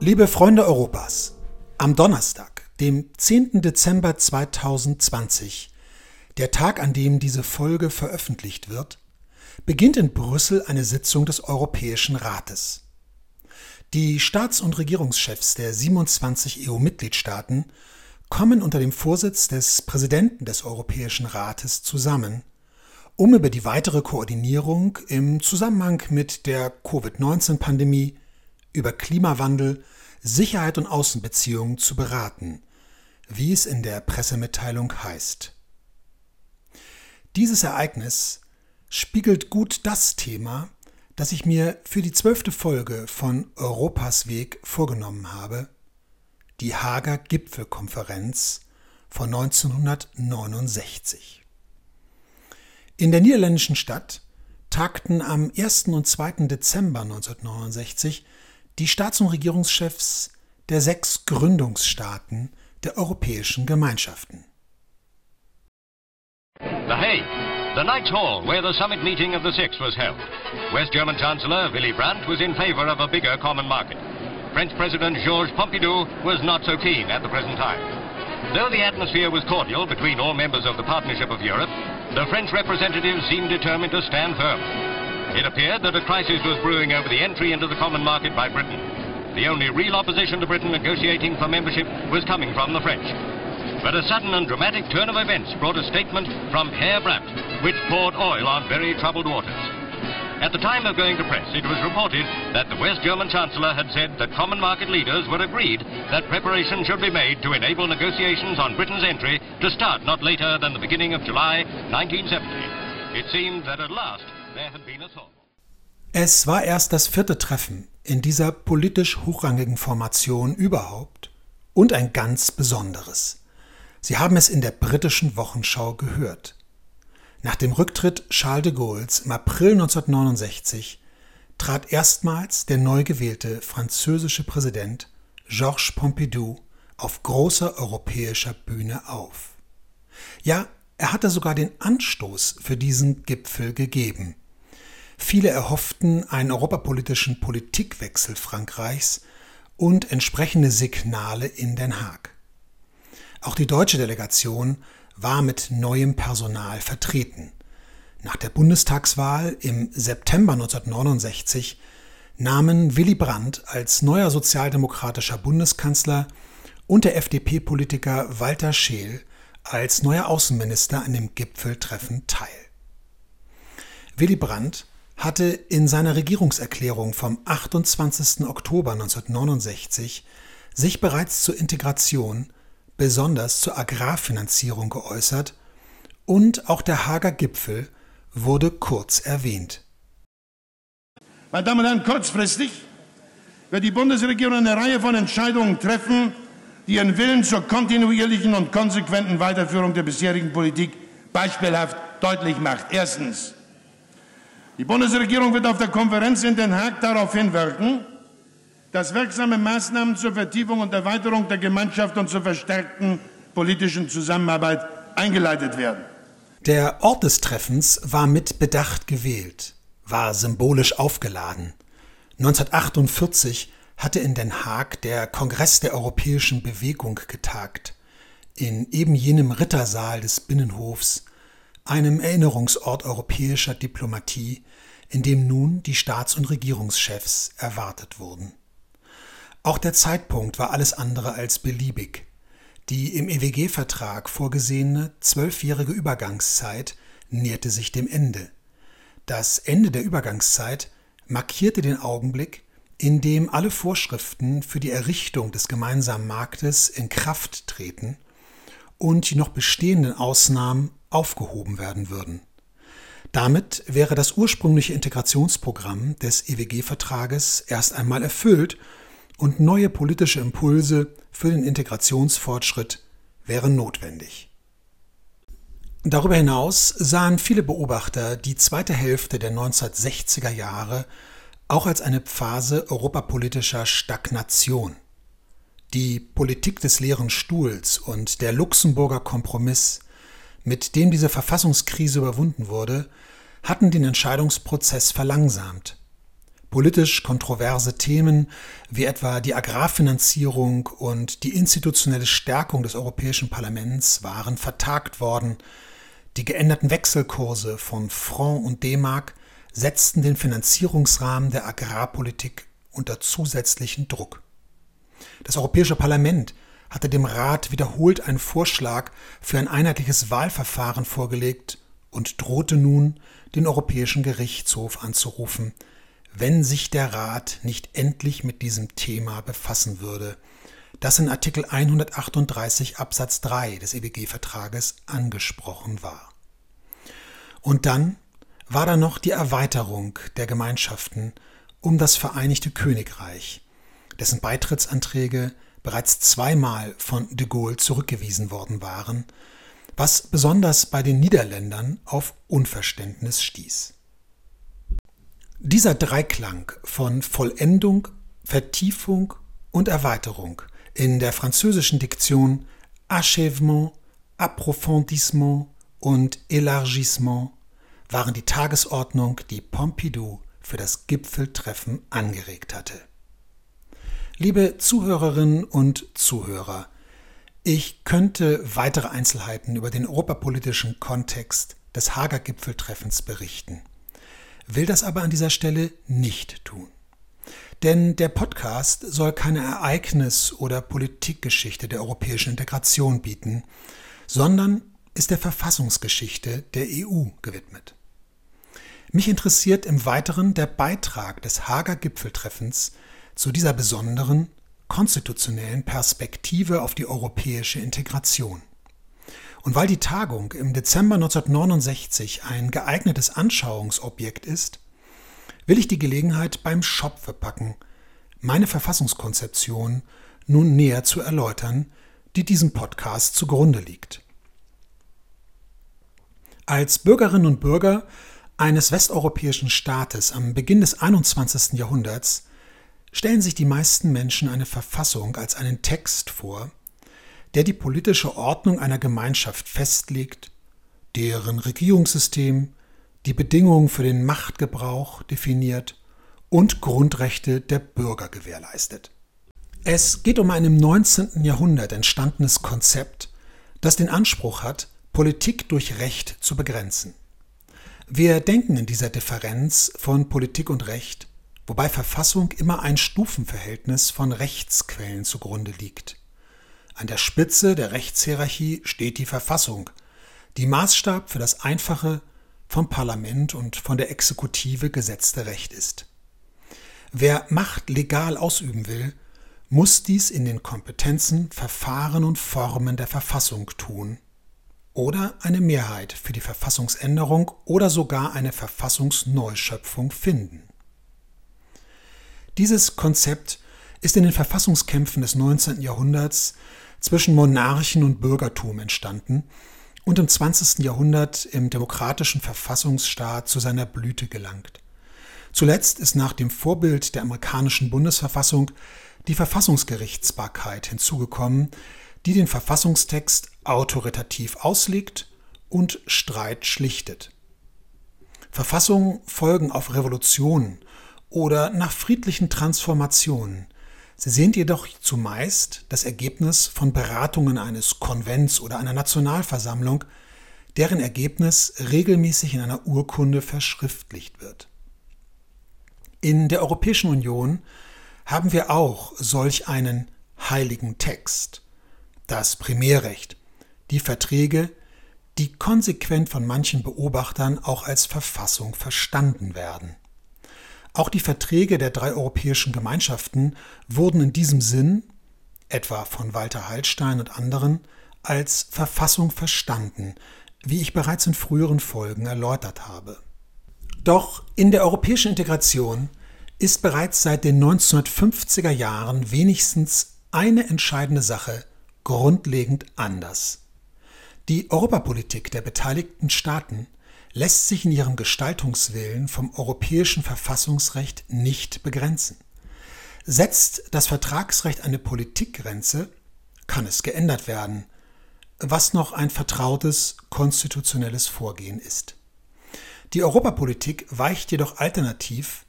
Liebe Freunde Europas, am Donnerstag, dem 10. Dezember 2020, der Tag, an dem diese Folge veröffentlicht wird, beginnt in Brüssel eine Sitzung des Europäischen Rates. Die Staats- und Regierungschefs der 27 EU-Mitgliedstaaten kommen unter dem Vorsitz des Präsidenten des Europäischen Rates zusammen, um über die weitere Koordinierung im Zusammenhang mit der Covid-19-Pandemie, über Klimawandel, Sicherheit und Außenbeziehungen zu beraten, wie es in der Pressemitteilung heißt. Dieses Ereignis spiegelt gut das Thema, das ich mir für die zwölfte Folge von Europas Weg vorgenommen habe, die Hager Gipfelkonferenz von 1969. In der niederländischen Stadt tagten am 1. und 2. Dezember 1969 die Staats- und Regierungschefs der sechs Gründungsstaaten der europäischen Gemeinschaften. The Hague, the Knights Hall, where the summit meeting of the Six was held. West German Chancellor Willy Brandt was in favor of a bigger common market. French President Georges Pompidou was not so keen at the present time. Though the atmosphere was cordial between all members of the Partnership of Europe, the French representatives seemed determined to stand firm. It appeared that a crisis was brewing over the entry into the common market by Britain. The only real opposition to Britain negotiating for membership was coming from the French. But a sudden and dramatic turn of events brought a statement from Herr Brandt, which poured oil on very troubled waters. At the time of going to press, it was reported that the West German Chancellor had said that common market leaders were agreed that preparation should be made to enable negotiations on Britain's entry to start not later than the beginning of July 1970. It seemed that at last Es war erst das vierte Treffen in dieser politisch hochrangigen Formation überhaupt und ein ganz besonderes. Sie haben es in der britischen Wochenschau gehört. Nach dem Rücktritt Charles de Gaulles im April 1969 trat erstmals der neu gewählte französische Präsident Georges Pompidou auf großer europäischer Bühne auf. Ja, er hatte sogar den Anstoß für diesen Gipfel gegeben. Viele erhofften einen europapolitischen Politikwechsel Frankreichs und entsprechende Signale in Den Haag. Auch die deutsche Delegation war mit neuem Personal vertreten. Nach der Bundestagswahl im September 1969 nahmen Willy Brandt als neuer sozialdemokratischer Bundeskanzler und der FDP-Politiker Walter Scheel als neuer Außenminister an dem Gipfeltreffen teil. Willy Brandt hatte in seiner Regierungserklärung vom 28. Oktober 1969 sich bereits zur Integration besonders zur Agrarfinanzierung geäußert und auch der Hager Gipfel wurde kurz erwähnt. Meine Damen und Herren, kurzfristig wird die Bundesregierung eine Reihe von Entscheidungen treffen, die ihren Willen zur kontinuierlichen und konsequenten Weiterführung der bisherigen Politik beispielhaft deutlich macht. Erstens. Die Bundesregierung wird auf der Konferenz in Den Haag darauf hinwirken, dass wirksame Maßnahmen zur Vertiefung und Erweiterung der Gemeinschaft und zur verstärkten politischen Zusammenarbeit eingeleitet werden. Der Ort des Treffens war mit Bedacht gewählt, war symbolisch aufgeladen. 1948 hatte in Den Haag der Kongress der Europäischen Bewegung getagt, in eben jenem Rittersaal des Binnenhofs, einem Erinnerungsort europäischer Diplomatie, in dem nun die Staats- und Regierungschefs erwartet wurden. Auch der Zeitpunkt war alles andere als beliebig. Die im EWG-Vertrag vorgesehene zwölfjährige Übergangszeit näherte sich dem Ende. Das Ende der Übergangszeit markierte den Augenblick, in dem alle Vorschriften für die Errichtung des gemeinsamen Marktes in Kraft treten und die noch bestehenden Ausnahmen aufgehoben werden würden. Damit wäre das ursprüngliche Integrationsprogramm des EWG-Vertrages erst einmal erfüllt und neue politische Impulse für den Integrationsfortschritt wären notwendig. Darüber hinaus sahen viele Beobachter die zweite Hälfte der 1960er Jahre auch als eine Phase europapolitischer Stagnation. Die Politik des leeren Stuhls und der Luxemburger Kompromiss, mit dem diese Verfassungskrise überwunden wurde, hatten den Entscheidungsprozess verlangsamt. Politisch kontroverse Themen wie etwa die Agrarfinanzierung und die institutionelle Stärkung des Europäischen Parlaments waren vertagt worden. Die geänderten Wechselkurse von Franc und D-Mark setzten den Finanzierungsrahmen der Agrarpolitik unter zusätzlichen Druck. Das Europäische Parlament hatte dem Rat wiederholt einen Vorschlag für ein einheitliches Wahlverfahren vorgelegt und drohte nun, den Europäischen Gerichtshof anzurufen, wenn sich der Rat nicht endlich mit diesem Thema befassen würde, das in Artikel 138 Absatz 3 des EWG-Vertrages angesprochen war. Und dann war da noch die Erweiterung der Gemeinschaften um das Vereinigte Königreich, dessen Beitrittsanträge bereits zweimal von de Gaulle zurückgewiesen worden waren, was besonders bei den Niederländern auf Unverständnis stieß. Dieser Dreiklang von Vollendung, Vertiefung und Erweiterung in der französischen Diktion Achèvement, Approfondissement und Élargissement waren die Tagesordnung, die Pompidou für das Gipfeltreffen angeregt hatte. Liebe Zuhörerinnen und Zuhörer, ich könnte weitere Einzelheiten über den europapolitischen Kontext des Hager Gipfeltreffens berichten will das aber an dieser Stelle nicht tun. Denn der Podcast soll keine Ereignis- oder Politikgeschichte der europäischen Integration bieten, sondern ist der Verfassungsgeschichte der EU gewidmet. Mich interessiert im Weiteren der Beitrag des Hager Gipfeltreffens zu dieser besonderen konstitutionellen Perspektive auf die europäische Integration. Und weil die Tagung im Dezember 1969 ein geeignetes Anschauungsobjekt ist, will ich die Gelegenheit beim Schopfe packen, meine Verfassungskonzeption nun näher zu erläutern, die diesem Podcast zugrunde liegt. Als Bürgerinnen und Bürger eines westeuropäischen Staates am Beginn des 21. Jahrhunderts stellen sich die meisten Menschen eine Verfassung als einen Text vor, der die politische Ordnung einer Gemeinschaft festlegt, deren Regierungssystem die Bedingungen für den Machtgebrauch definiert und Grundrechte der Bürger gewährleistet. Es geht um ein im 19. Jahrhundert entstandenes Konzept, das den Anspruch hat, Politik durch Recht zu begrenzen. Wir denken in dieser Differenz von Politik und Recht, wobei Verfassung immer ein Stufenverhältnis von Rechtsquellen zugrunde liegt. An der Spitze der Rechtshierarchie steht die Verfassung, die Maßstab für das einfache, vom Parlament und von der Exekutive gesetzte Recht ist. Wer Macht legal ausüben will, muss dies in den Kompetenzen, Verfahren und Formen der Verfassung tun oder eine Mehrheit für die Verfassungsänderung oder sogar eine Verfassungsneuschöpfung finden. Dieses Konzept ist in den Verfassungskämpfen des 19. Jahrhunderts zwischen Monarchen und Bürgertum entstanden und im 20. Jahrhundert im demokratischen Verfassungsstaat zu seiner Blüte gelangt. Zuletzt ist nach dem Vorbild der amerikanischen Bundesverfassung die Verfassungsgerichtsbarkeit hinzugekommen, die den Verfassungstext autoritativ auslegt und Streit schlichtet. Verfassungen folgen auf Revolutionen oder nach friedlichen Transformationen, Sie sind jedoch zumeist das Ergebnis von Beratungen eines Konvents oder einer Nationalversammlung, deren Ergebnis regelmäßig in einer Urkunde verschriftlicht wird. In der Europäischen Union haben wir auch solch einen heiligen Text, das Primärrecht, die Verträge, die konsequent von manchen Beobachtern auch als Verfassung verstanden werden. Auch die Verträge der drei europäischen Gemeinschaften wurden in diesem Sinn, etwa von Walter Hallstein und anderen, als Verfassung verstanden, wie ich bereits in früheren Folgen erläutert habe. Doch in der europäischen Integration ist bereits seit den 1950er Jahren wenigstens eine entscheidende Sache grundlegend anders. Die Europapolitik der beteiligten Staaten lässt sich in ihrem Gestaltungswillen vom europäischen Verfassungsrecht nicht begrenzen. Setzt das Vertragsrecht eine Politikgrenze, kann es geändert werden, was noch ein vertrautes konstitutionelles Vorgehen ist. Die Europapolitik weicht jedoch alternativ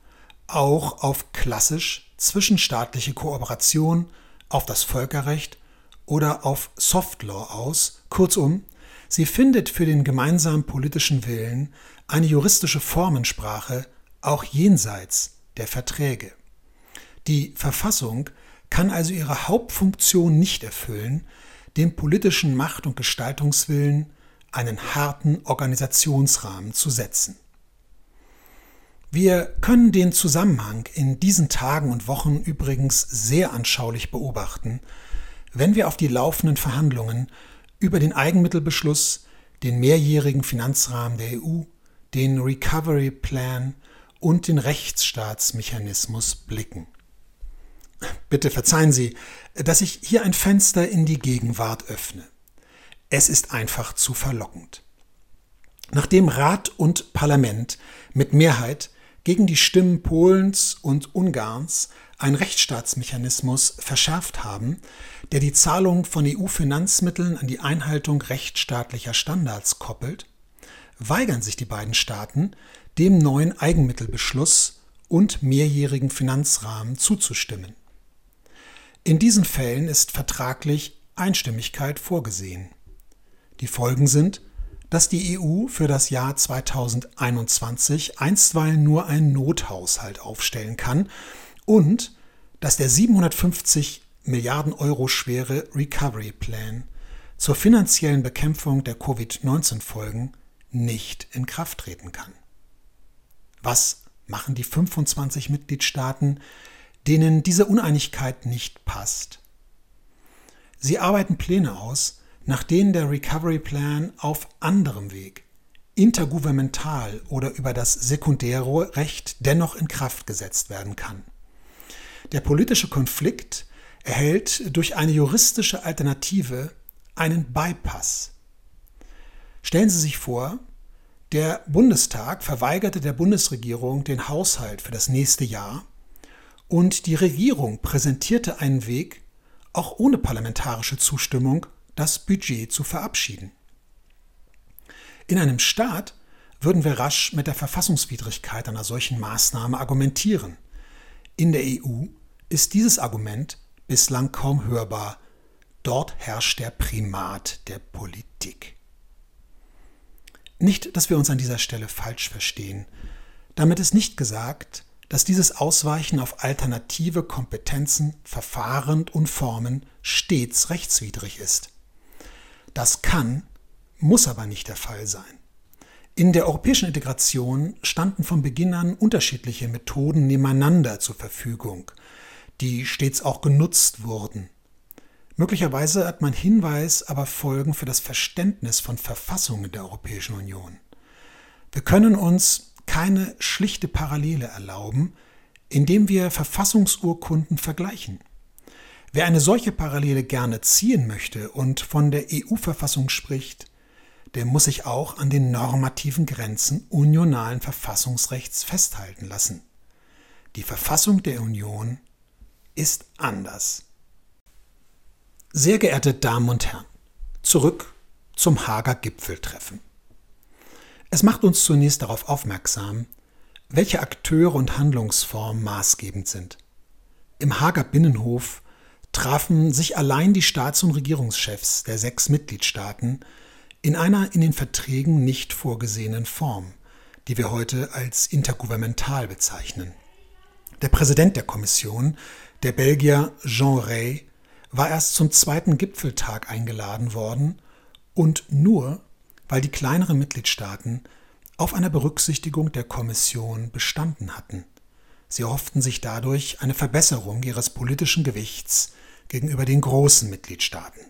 auch auf klassisch zwischenstaatliche Kooperation, auf das Völkerrecht oder auf Soft Law aus. Kurzum, sie findet für den gemeinsamen politischen Willen eine juristische Formensprache auch jenseits der Verträge. Die Verfassung kann also ihre Hauptfunktion nicht erfüllen, dem politischen Macht- und Gestaltungswillen einen harten Organisationsrahmen zu setzen. Wir können den Zusammenhang in diesen Tagen und Wochen übrigens sehr anschaulich beobachten, wenn wir auf die laufenden Verhandlungen über den Eigenmittelbeschluss, den mehrjährigen Finanzrahmen der EU, den Recovery Plan und den Rechtsstaatsmechanismus blicken. Bitte verzeihen Sie, dass ich hier ein Fenster in die Gegenwart öffne. Es ist einfach zu verlockend. Nachdem Rat und Parlament mit Mehrheit gegen die Stimmen Polens und Ungarns einen Rechtsstaatsmechanismus verschärft haben, der die Zahlung von EU-Finanzmitteln an die Einhaltung rechtsstaatlicher Standards koppelt, weigern sich die beiden Staaten, dem neuen Eigenmittelbeschluss und mehrjährigen Finanzrahmen zuzustimmen. In diesen Fällen ist vertraglich Einstimmigkeit vorgesehen. Die Folgen sind, dass die EU für das Jahr 2021 einstweilen nur einen Nothaushalt aufstellen kann und dass der 750 Milliarden Euro schwere Recovery Plan zur finanziellen Bekämpfung der Covid-19-Folgen nicht in Kraft treten kann. Was machen die 25 Mitgliedstaaten, denen diese Uneinigkeit nicht passt? Sie arbeiten Pläne aus, nach denen der Recovery Plan auf anderem Weg, intergouvernemental oder über das sekundäre Recht dennoch in Kraft gesetzt werden kann. Der politische Konflikt erhält durch eine juristische Alternative einen Bypass. Stellen Sie sich vor, der Bundestag verweigerte der Bundesregierung den Haushalt für das nächste Jahr und die Regierung präsentierte einen Weg, auch ohne parlamentarische Zustimmung, das Budget zu verabschieden. In einem Staat würden wir rasch mit der Verfassungswidrigkeit einer solchen Maßnahme argumentieren. In der EU ist dieses Argument bislang kaum hörbar. Dort herrscht der Primat der Politik. Nicht, dass wir uns an dieser Stelle falsch verstehen. Damit ist nicht gesagt, dass dieses Ausweichen auf alternative Kompetenzen, Verfahren und Formen stets rechtswidrig ist. Das kann, muss aber nicht der Fall sein. In der europäischen Integration standen von Beginn an unterschiedliche Methoden nebeneinander zur Verfügung, die stets auch genutzt wurden. Möglicherweise hat man Hinweis, aber Folgen für das Verständnis von Verfassungen der Europäischen Union. Wir können uns keine schlichte Parallele erlauben, indem wir Verfassungsurkunden vergleichen. Wer eine solche Parallele gerne ziehen möchte und von der EU-Verfassung spricht, der muss sich auch an den normativen Grenzen unionalen Verfassungsrechts festhalten lassen. Die Verfassung der Union ist anders. Sehr geehrte Damen und Herren, zurück zum Hager Gipfeltreffen. Es macht uns zunächst darauf aufmerksam, welche Akteure und Handlungsformen maßgebend sind. Im Hager Binnenhof trafen sich allein die Staats- und Regierungschefs der sechs Mitgliedstaaten in einer in den Verträgen nicht vorgesehenen Form, die wir heute als intergouvernemental bezeichnen. Der Präsident der Kommission, der Belgier Jean Rey, war erst zum zweiten Gipfeltag eingeladen worden und nur, weil die kleineren Mitgliedstaaten auf einer Berücksichtigung der Kommission bestanden hatten. Sie hofften sich dadurch eine Verbesserung ihres politischen Gewichts gegenüber den großen Mitgliedstaaten.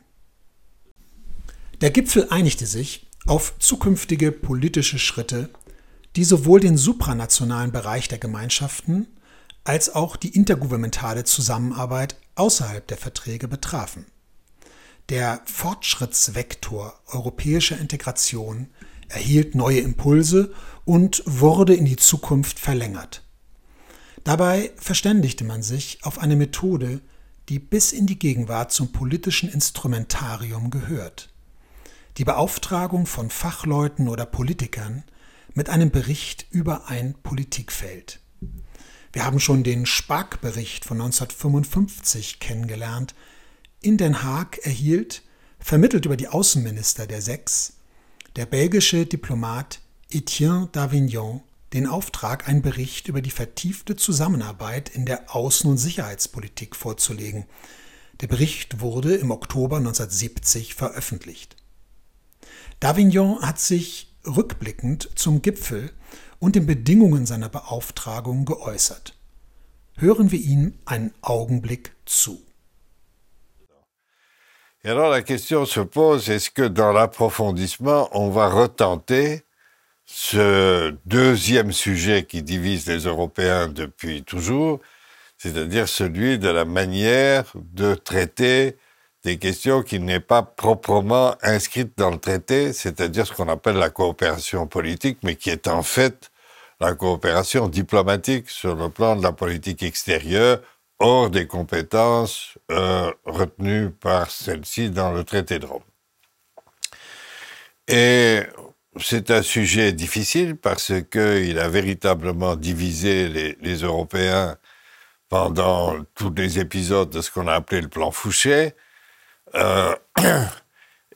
Der Gipfel einigte sich auf zukünftige politische Schritte, die sowohl den supranationalen Bereich der Gemeinschaften als auch die intergouvernementale Zusammenarbeit außerhalb der Verträge betrafen. Der Fortschrittsvektor europäischer Integration erhielt neue Impulse und wurde in die Zukunft verlängert. Dabei verständigte man sich auf eine Methode, die bis in die Gegenwart zum politischen Instrumentarium gehört. Die Beauftragung von Fachleuten oder Politikern mit einem Bericht über ein Politikfeld. Wir haben schon den Spark-Bericht von 1955 kennengelernt. In Den Haag erhielt, vermittelt über die Außenminister der Sechs, der belgische Diplomat Etienne d'Avignon den Auftrag, einen Bericht über die vertiefte Zusammenarbeit in der Außen- und Sicherheitspolitik vorzulegen. Der Bericht wurde im Oktober 1970 veröffentlicht. D'Avignon hat sich rückblickend zum Gipfel und den Bedingungen seiner Beauftragung geäußert. Hören wir ihm einen Augenblick zu. Et alors la question se pose, est-ce que dans l'approfondissement, on va retenter ce deuxième sujet qui divise les Européens depuis toujours, c'est-à-dire celui de la manière de traiter des questions qui n'est pas proprement inscrite dans le traité, c'est-à-dire ce qu'on appelle la coopération politique, mais qui est en fait la coopération diplomatique sur le plan de la politique extérieure, hors des compétences euh, retenues par celle-ci dans le traité de Rome. Et c'est un sujet difficile parce qu'il a véritablement divisé les, Européens pendant tous les épisodes de ce qu'on a appelé le plan Fouché, euh,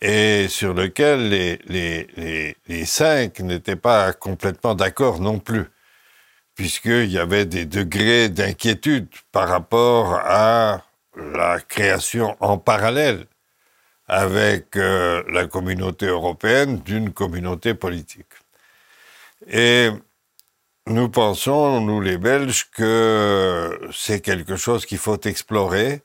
et sur lequel les, cinq n'étaient pas complètement d'accord non plus, puisqu'il y avait des degrés d'inquiétude par rapport à la création en parallèle avec euh, la communauté européenne d'une communauté politique. Et nous pensons, nous les Belges, que c'est quelque chose qu'il faut explorer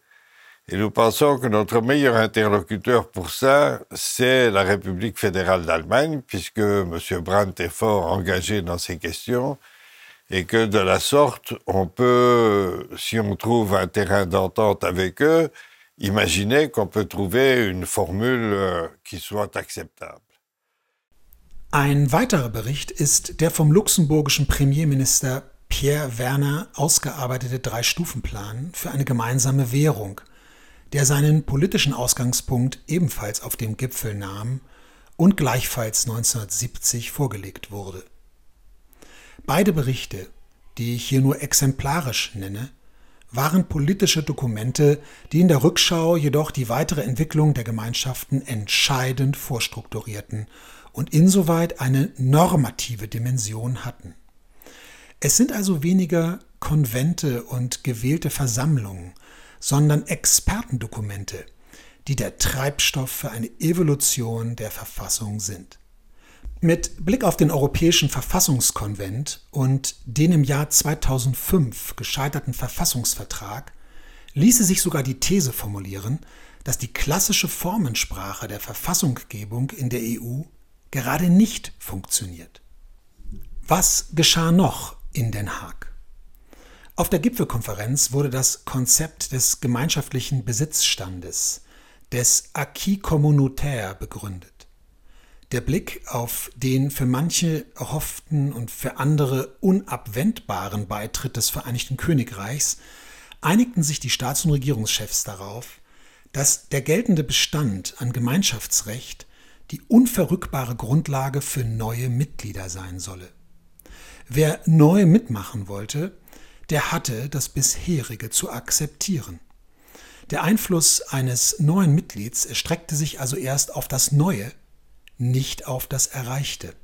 et nous pensons que notre meilleur interlocuteur pour ça, c'est la République fédérale d'Allemagne, puisque M. Brandt est fort engagé dans ces questions, et que de la sorte, on peut, si on trouve un terrain d'entente avec eux, imaginer qu'on peut trouver une formule euh, qui soit acceptable. Ein weiterer Bericht ist der vom luxemburgischen Premierminister Pierre Werner ausgearbeitete Drei-Stufen-Plan für eine gemeinsame Währung – der seinen politischen Ausgangspunkt ebenfalls auf dem Gipfel nahm und gleichfalls 1970 vorgelegt wurde. Beide Berichte, die ich hier nur exemplarisch nenne, waren politische Dokumente, die in der Rückschau jedoch die weitere Entwicklung der Gemeinschaften entscheidend vorstrukturierten und insoweit eine normative Dimension hatten. Es sind also weniger Konvente und gewählte Versammlungen, sondern Expertendokumente, die der Treibstoff für eine Evolution der Verfassung sind. Mit Blick auf den Europäischen Verfassungskonvent und den im Jahr 2005 gescheiterten Verfassungsvertrag ließe sich sogar die These formulieren, dass die klassische Formensprache der Verfassunggebung in der EU gerade nicht funktioniert. Was geschah noch in Den Haag? Auf der Gipfelkonferenz wurde das Konzept des gemeinschaftlichen Besitzstandes, des Acquis communautaire, begründet. Der Blick auf den für manche erhofften und für andere unabwendbaren Beitritt des Vereinigten Königreichs einigten sich die Staats- und Regierungschefs darauf, dass der geltende Bestand an Gemeinschaftsrecht die unverrückbare Grundlage für neue Mitglieder sein solle. Wer neu mitmachen wollte, der hatte das bisherige zu akzeptieren. Der Einfluss eines neuen Mitglieds erstreckte sich also erst auf das Neue, nicht auf das Erreichte.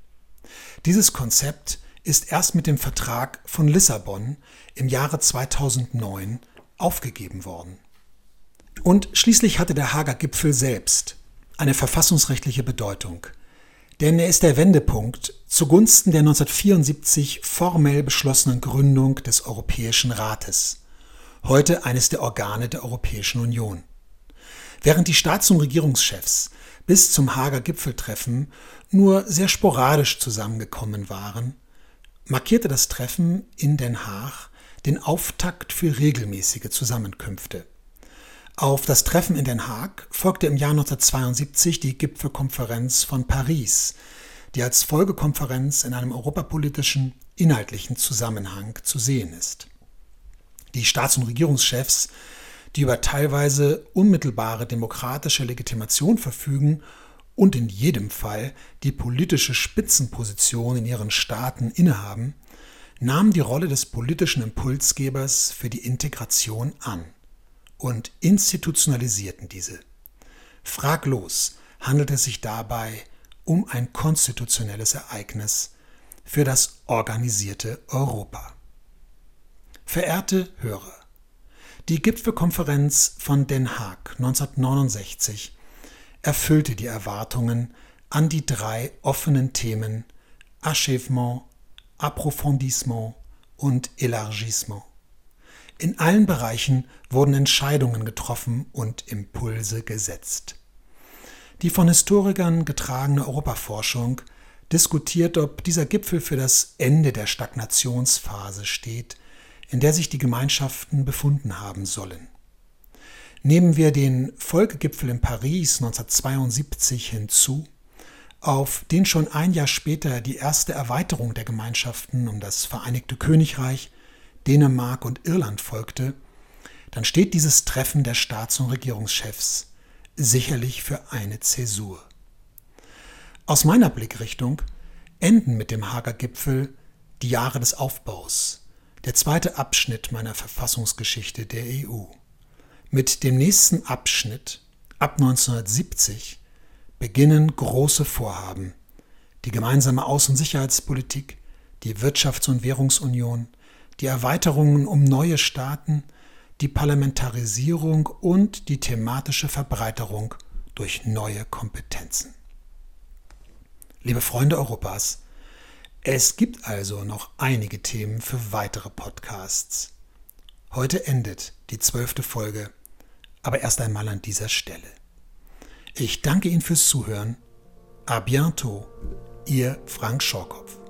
Dieses Konzept ist erst mit dem Vertrag von Lissabon im Jahre 2009 aufgegeben worden. Und schließlich hatte der Hager Gipfel selbst eine verfassungsrechtliche Bedeutung – denn er ist der Wendepunkt zugunsten der 1974 formell beschlossenen Gründung des Europäischen Rates, heute eines der Organe der Europäischen Union. Während die Staats- und Regierungschefs bis zum Hager Gipfeltreffen nur sehr sporadisch zusammengekommen waren, markierte das Treffen in Den Haag den Auftakt für regelmäßige Zusammenkünfte. Auf das Treffen in Den Haag folgte im Jahr 1972 die Gipfelkonferenz von Paris, die als Folgekonferenz in einem europapolitischen, inhaltlichen Zusammenhang zu sehen ist. Die Staats- und Regierungschefs, die über teilweise unmittelbare demokratische Legitimation verfügen und in jedem Fall die politische Spitzenposition in ihren Staaten innehaben, nahmen die Rolle des politischen Impulsgebers für die Integration an und institutionalisierten diese. Fraglos handelt es sich dabei um ein konstitutionelles Ereignis für das organisierte Europa. Verehrte Hörer, die Gipfelkonferenz von Den Haag 1969 erfüllte die Erwartungen an die drei offenen Themen Achèvement, Approfondissement und Élargissement. In allen Bereichen wurden Entscheidungen getroffen und Impulse gesetzt. Die von Historikern getragene Europaforschung diskutiert, ob dieser Gipfel für das Ende der Stagnationsphase steht, in der sich die Gemeinschaften befunden haben sollen. Nehmen wir den Folgegipfel in Paris 1972 hinzu, auf den schon ein Jahr später die erste Erweiterung der Gemeinschaften um das Vereinigte Königreich, Dänemark und Irland folgte, dann steht dieses Treffen der Staats- und Regierungschefs sicherlich für eine Zäsur. Aus meiner Blickrichtung enden mit dem Hager Gipfel die Jahre des Aufbaus, der zweite Abschnitt meiner Verfassungsgeschichte der EU. Mit dem nächsten Abschnitt ab 1970 beginnen große Vorhaben. Die gemeinsame Außen- und Sicherheitspolitik, die Wirtschafts- und Währungsunion, die Erweiterungen um neue Staaten, die Parlamentarisierung und die thematische Verbreiterung durch neue Kompetenzen. Liebe Freunde Europas, es gibt also noch einige Themen für weitere Podcasts. Heute endet die zwölfte Folge, aber erst einmal an dieser Stelle. Ich danke Ihnen fürs Zuhören. A bientôt, Ihr Frank Schorkop.